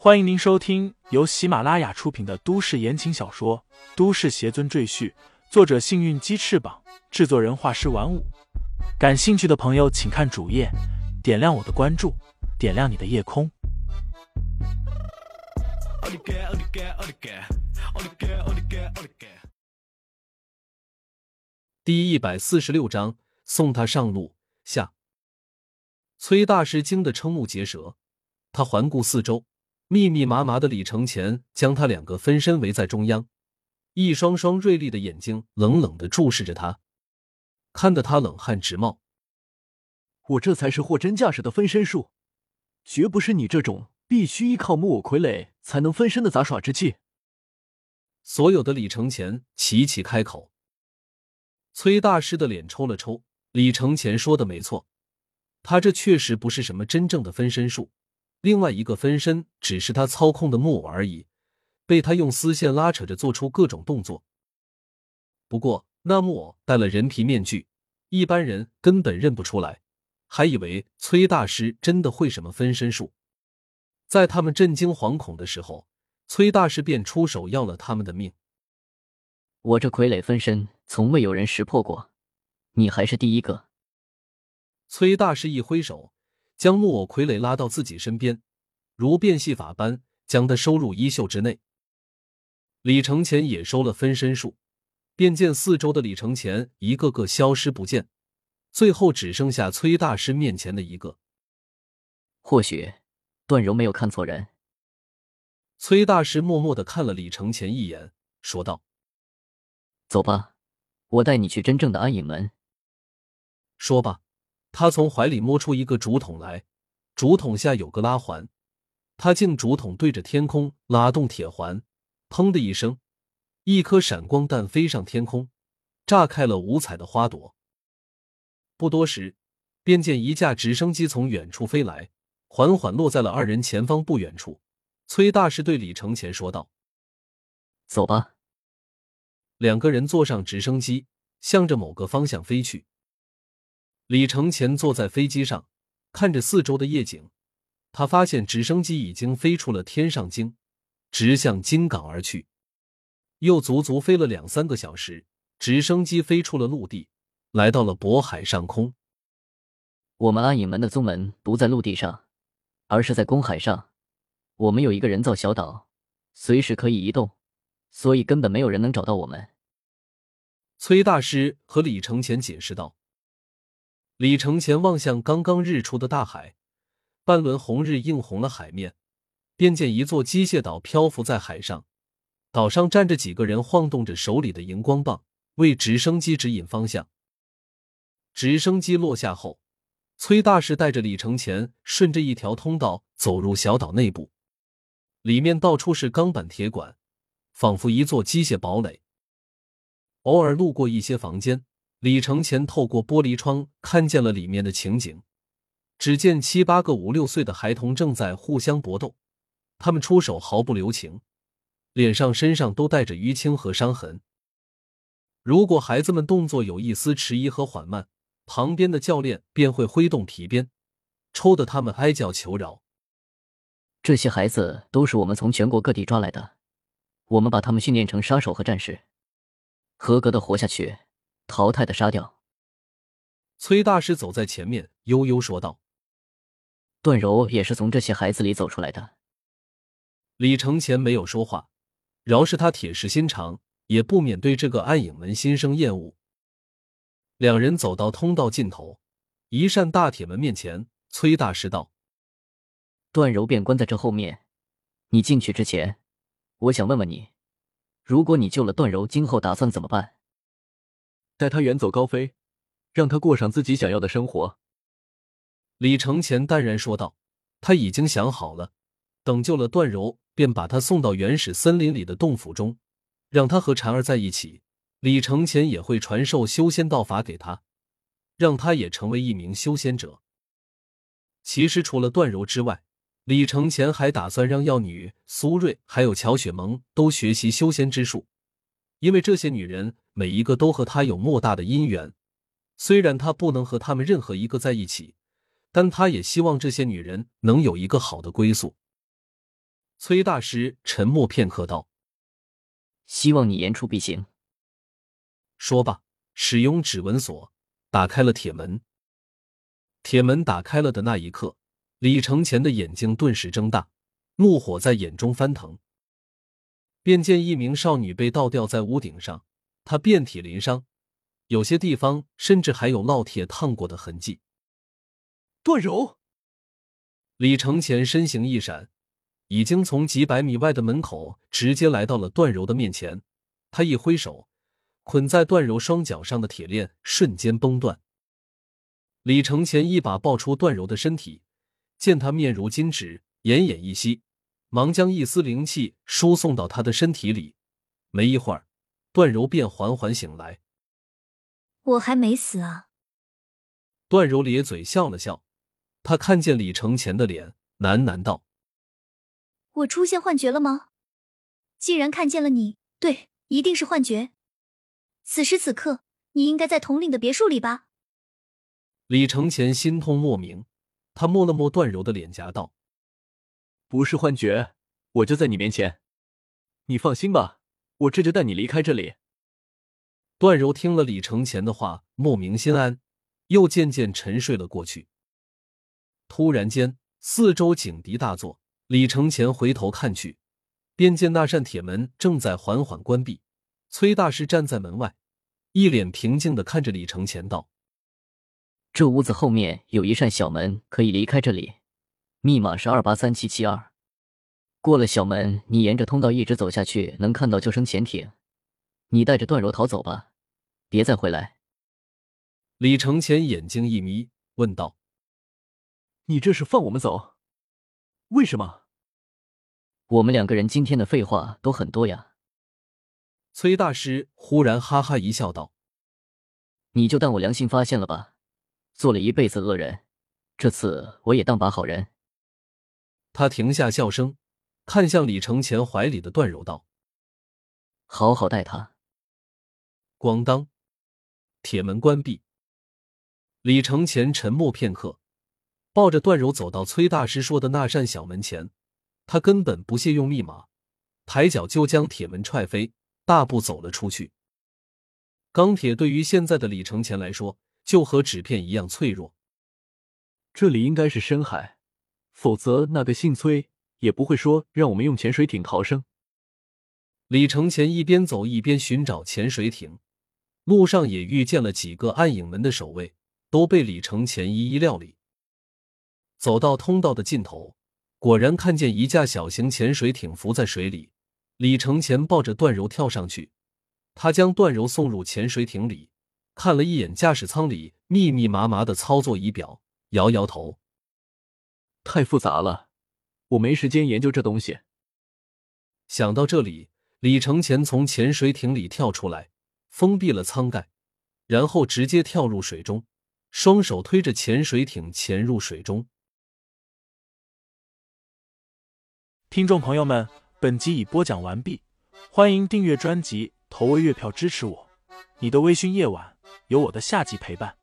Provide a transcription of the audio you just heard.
欢迎您收听由喜马拉雅出品的都市言情小说《都市邪尊赘婿》，作者：幸运鸡翅膀，制作人：画师玩五。感兴趣的朋友，请看主页，点亮我的关注，点亮你的夜空。第一百四十六章，送他上路。下，崔大师惊得瞠目结舌，他环顾四周。密密麻麻的李承前将他两个分身围在中央，一双双锐利的眼睛冷冷的注视着他，看得他冷汗直冒。我这才是货真价实的分身术，绝不是你这种必须依靠木偶傀儡才能分身的杂耍之技。所有的李承前齐齐开口。崔大师的脸抽了抽，李承前说的没错，他这确实不是什么真正的分身术。另外一个分身只是他操控的木偶而已，被他用丝线拉扯着做出各种动作。不过那木偶戴了人皮面具，一般人根本认不出来，还以为崔大师真的会什么分身术。在他们震惊惶恐的时候，崔大师便出手要了他们的命。我这傀儡分身从未有人识破过，你还是第一个。崔大师一挥手。将木偶傀儡拉到自己身边，如变戏法般将他收入衣袖之内。李承前也收了分身术，便见四周的李承前一个个消失不见，最后只剩下崔大师面前的一个。或许段柔没有看错人。崔大师默默的看了李承前一眼，说道：“走吧，我带你去真正的安隐门。”说罢。他从怀里摸出一个竹筒来，竹筒下有个拉环，他竟竹筒对着天空拉动铁环，砰的一声，一颗闪光弹飞上天空，炸开了五彩的花朵。不多时，便见一架直升机从远处飞来，缓缓落在了二人前方不远处。崔大师对李承前说道：“走吧。”两个人坐上直升机，向着某个方向飞去。李承前坐在飞机上，看着四周的夜景，他发现直升机已经飞出了天上京，直向京港而去。又足足飞了两三个小时，直升机飞出了陆地，来到了渤海上空。我们暗影门的宗门不在陆地上，而是在公海上。我们有一个人造小岛，随时可以移动，所以根本没有人能找到我们。崔大师和李承前解释道。李承前望向刚刚日出的大海，半轮红日映红了海面，便见一座机械岛漂浮在海上，岛上站着几个人，晃动着手里的荧光棒，为直升机指引方向。直升机落下后，崔大师带着李承前顺着一条通道走入小岛内部，里面到处是钢板铁管，仿佛一座机械堡垒。偶尔路过一些房间。李承前透过玻璃窗看见了里面的情景，只见七八个五六岁的孩童正在互相搏斗，他们出手毫不留情，脸上、身上都带着淤青和伤痕。如果孩子们动作有一丝迟疑和缓慢，旁边的教练便会挥动皮鞭，抽得他们哀叫求饶。这些孩子都是我们从全国各地抓来的，我们把他们训练成杀手和战士，合格的活下去。淘汰的杀掉。崔大师走在前面，悠悠说道：“段柔也是从这些孩子里走出来的。”李承前没有说话，饶是他铁石心肠，也不免对这个暗影门心生厌恶。两人走到通道尽头，一扇大铁门面前，崔大师道：“段柔便关在这后面。你进去之前，我想问问你，如果你救了段柔，今后打算怎么办？”带他远走高飞，让他过上自己想要的生活。”李承前淡然说道，“他已经想好了，等救了段柔，便把他送到原始森林里的洞府中，让他和婵儿在一起。李承前也会传授修仙道法给他，让他也成为一名修仙者。其实，除了段柔之外，李承前还打算让药女苏瑞还有乔雪萌都学习修仙之术，因为这些女人。”每一个都和他有莫大的姻缘，虽然他不能和他们任何一个在一起，但他也希望这些女人能有一个好的归宿。崔大师沉默片刻道：“希望你言出必行。”说罢，使用指纹锁打开了铁门。铁门打开了的那一刻，李承前的眼睛顿时睁大，怒火在眼中翻腾。便见一名少女被倒吊在屋顶上，他遍体鳞伤，有些地方甚至还有烙铁烫过的痕迹。段柔，李承前身形一闪，已经从几百米外的门口直接来到了段柔的面前。他一挥手，捆在段柔双脚上的铁链瞬间崩断。李承前一把抱出段柔的身体，见她面如金纸，奄奄一息。忙将一丝灵气输送到他的身体里，没一会儿，段柔便缓缓醒来。我还没死啊！段柔咧嘴笑了笑，她看见李承前的脸，喃喃道：“我出现幻觉了吗？既然看见了你，对，一定是幻觉。此时此刻，你应该在统领的别墅里吧？”李承前心痛莫名，他摸了摸段柔的脸颊，道。不是幻觉，我就在你面前。你放心吧，我这就带你离开这里。段柔听了李承前的话，莫名心安，又渐渐沉睡了过去。突然间，四周警笛大作，李承前回头看去，便见那扇铁门正在缓缓关闭。崔大师站在门外，一脸平静的看着李承前道：“这屋子后面有一扇小门，可以离开这里。”密码是二八三七七二。过了小门，你沿着通道一直走下去，能看到救生潜艇。你带着段柔逃走吧，别再回来。李承前眼睛一眯，问道：“你这是放我们走？为什么？”我们两个人今天的废话都很多呀。崔大师忽然哈哈一笑，道：“你就当我良心发现了吧，做了一辈子恶人，这次我也当把好人。”他停下笑声，看向李承前怀里的段柔道：“好好待他。”咣当，铁门关闭。李承前沉默片刻，抱着段柔走到崔大师说的那扇小门前。他根本不屑用密码，抬脚就将铁门踹飞，大步走了出去。钢铁对于现在的李承前来说，就和纸片一样脆弱。这里应该是深海。否则，那个姓崔也不会说让我们用潜水艇逃生。李承前一边走一边寻找潜水艇，路上也遇见了几个暗影门的守卫，都被李承前一一料理。走到通道的尽头，果然看见一架小型潜水艇浮在水里。李承前抱着段柔跳上去，他将段柔送入潜水艇里，看了一眼驾驶舱里密密麻麻的操作仪表，摇摇头。太复杂了，我没时间研究这东西。想到这里，李承前从潜水艇里跳出来，封闭了舱盖，然后直接跳入水中，双手推着潜水艇潜入水中。听众朋友们，本集已播讲完毕，欢迎订阅专辑，投喂月票支持我。你的微醺夜晚，有我的下集陪伴。